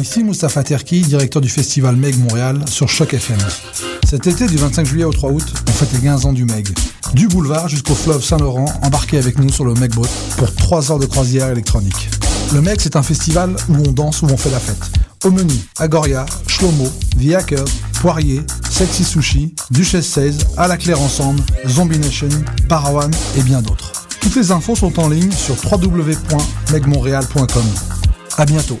Ici Moustapha Terki, directeur du festival Meg Montréal sur Choc FM. Cet été, du 25 juillet au 3 août, on fête les 15 ans du Meg. Du boulevard jusqu'au fleuve Saint-Laurent, embarquez avec nous sur le Meg Boat pour 3 heures de croisière électronique. Le Meg, c'est un festival où on danse, où on fait la fête. Au menu, Agoria, Shlomo, The Hacker, Poirier, Sexy Sushi, Duchesse 16, À la Claire Ensemble, Zombie Nation, Parawan et bien d'autres. Toutes les infos sont en ligne sur www.megmontréal.com. À bientôt.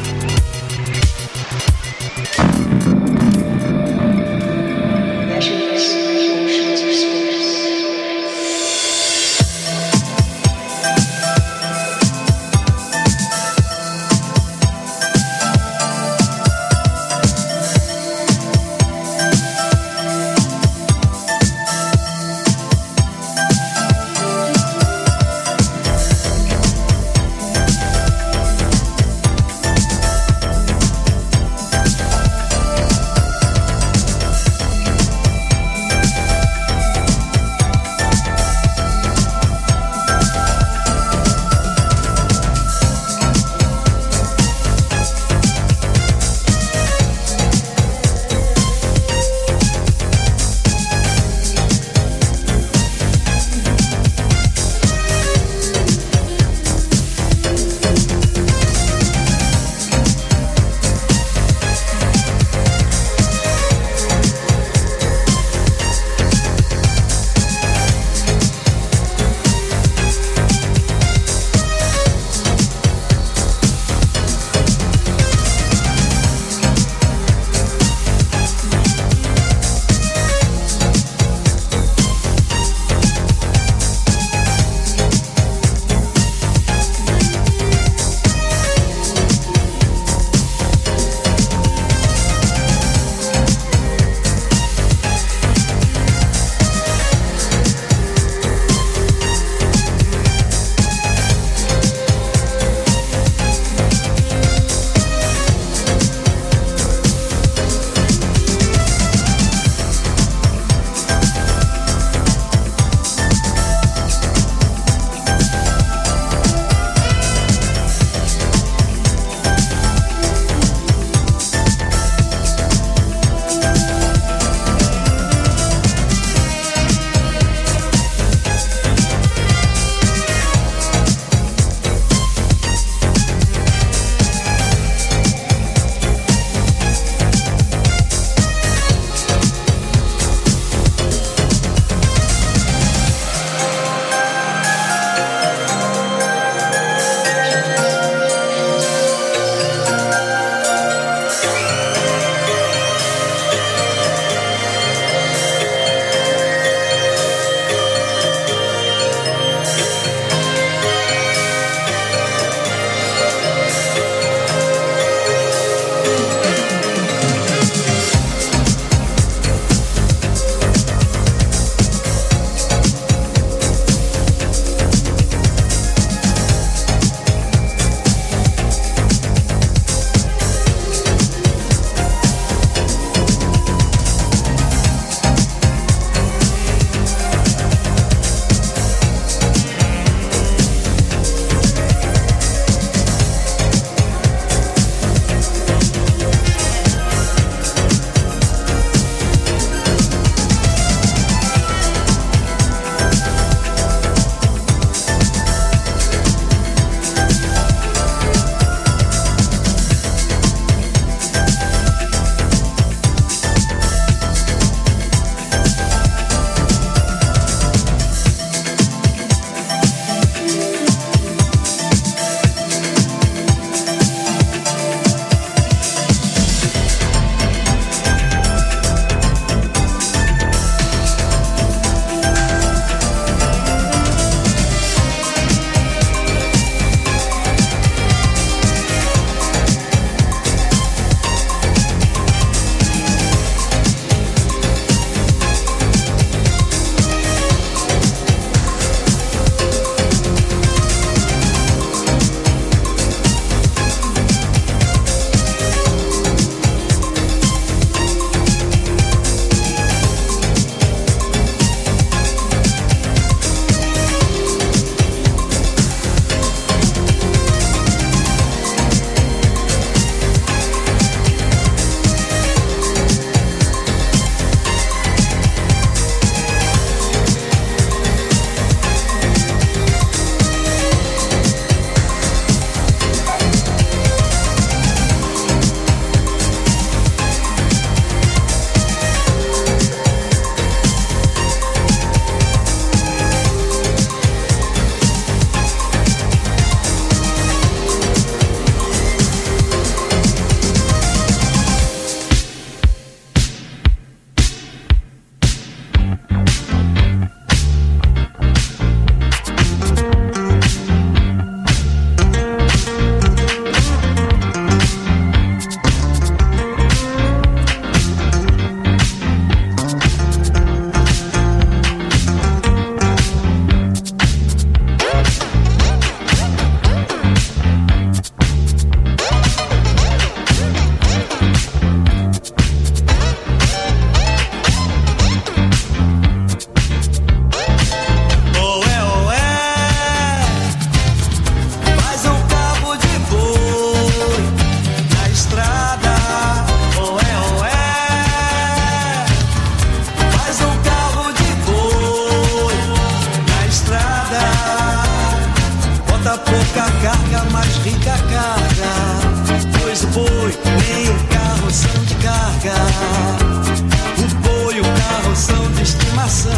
de estimação.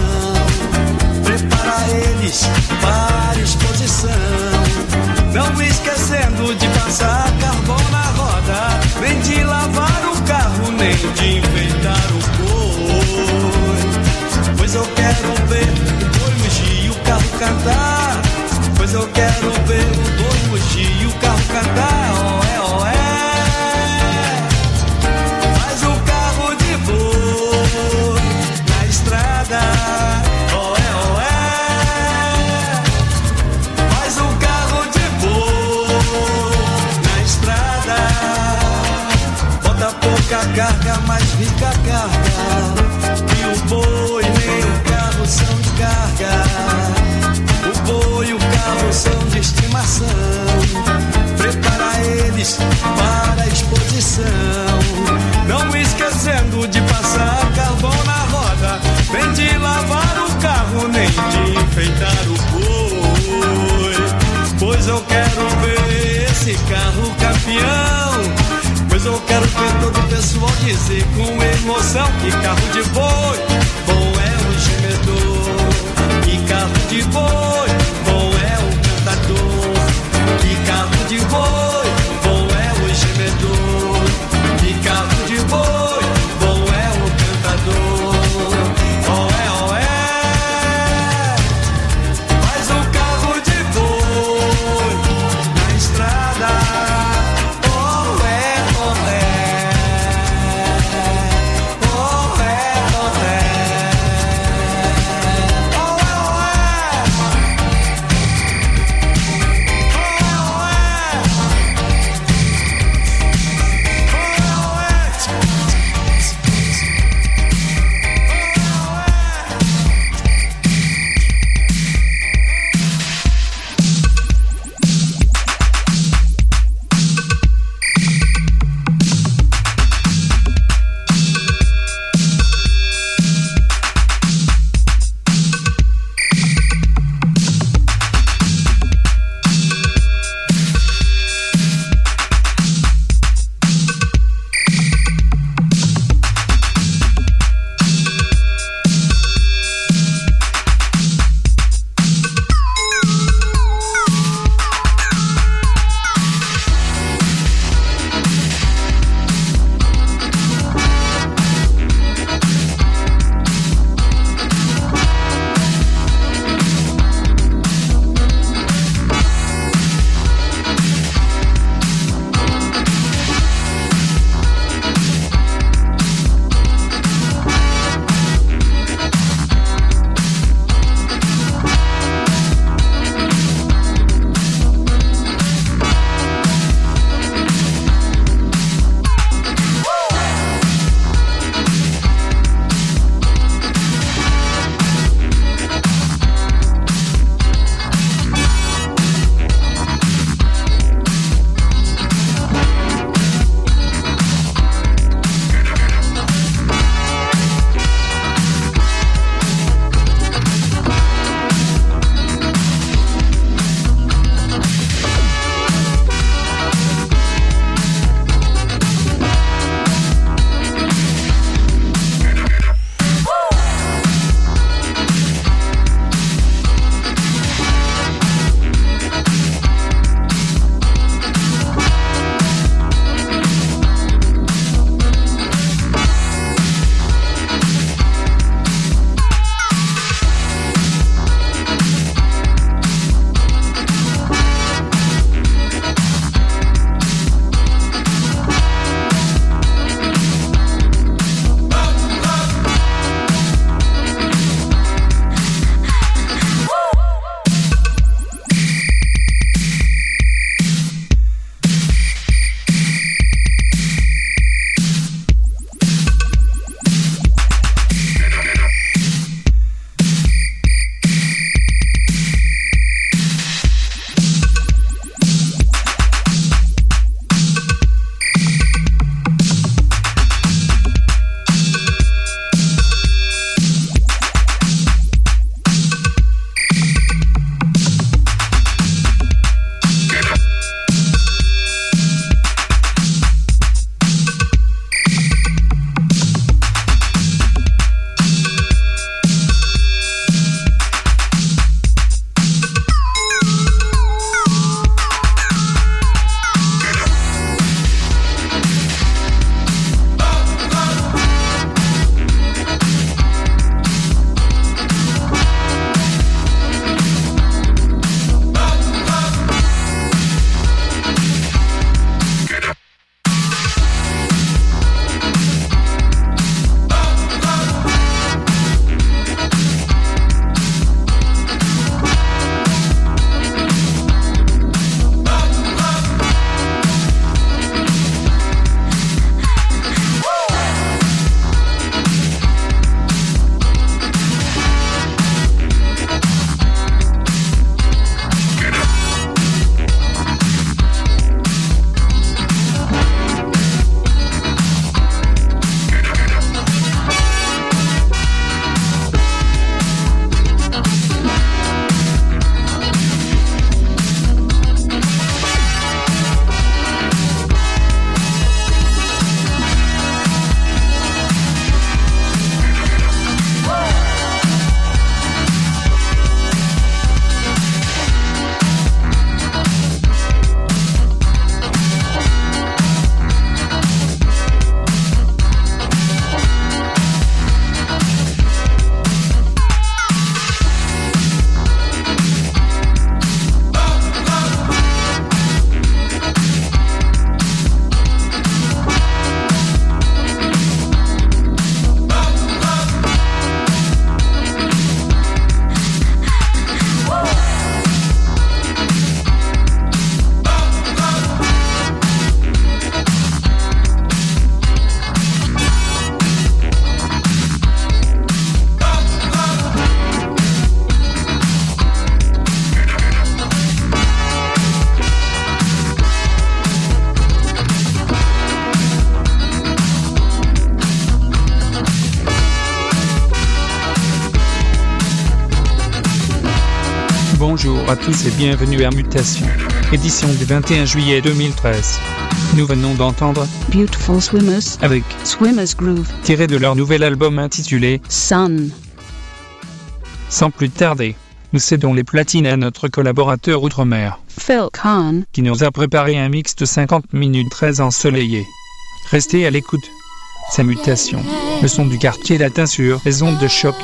Prepara eles para exposição. Não esquecendo de passar carvão na roda, nem de lavar o carro, nem de enfeitar o boi. Pois eu quero ver o boi mugir e o carro cantar. Pois eu quero ver o boi mugir e o carro cantar. dizer com emoção que carro de boi bom é o gemedor, que carro de boi bom é o cantador, que carro de boi tous et bienvenue à Mutation, édition du 21 juillet 2013. Nous venons d'entendre Beautiful Swimmers, avec Swimmers Groove, tiré de leur nouvel album intitulé Sun. Sans plus tarder, nous cédons les platines à notre collaborateur outre-mer, Phil Khan, qui nous a préparé un mix de 50 minutes très ensoleillé. Restez à l'écoute. C'est Mutation, le son du quartier latin sur les ondes de choc.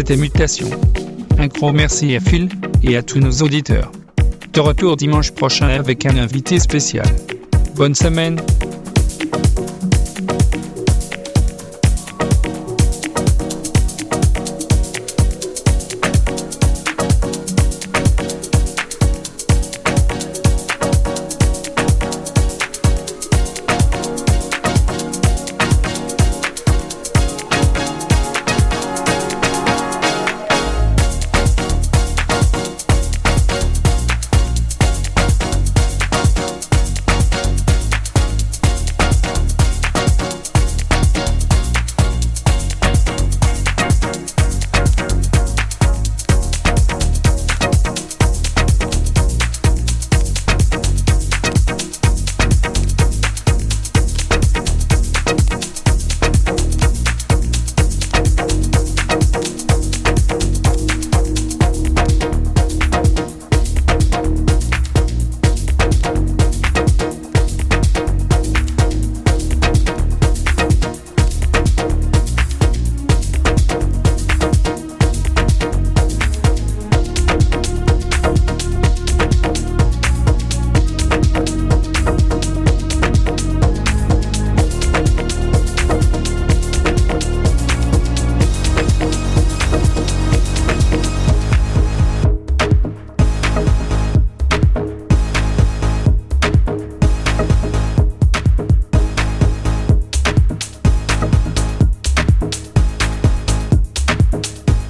C'était Mutation. Un gros merci à Phil et à tous nos auditeurs. De retour dimanche prochain avec un invité spécial. Bonne semaine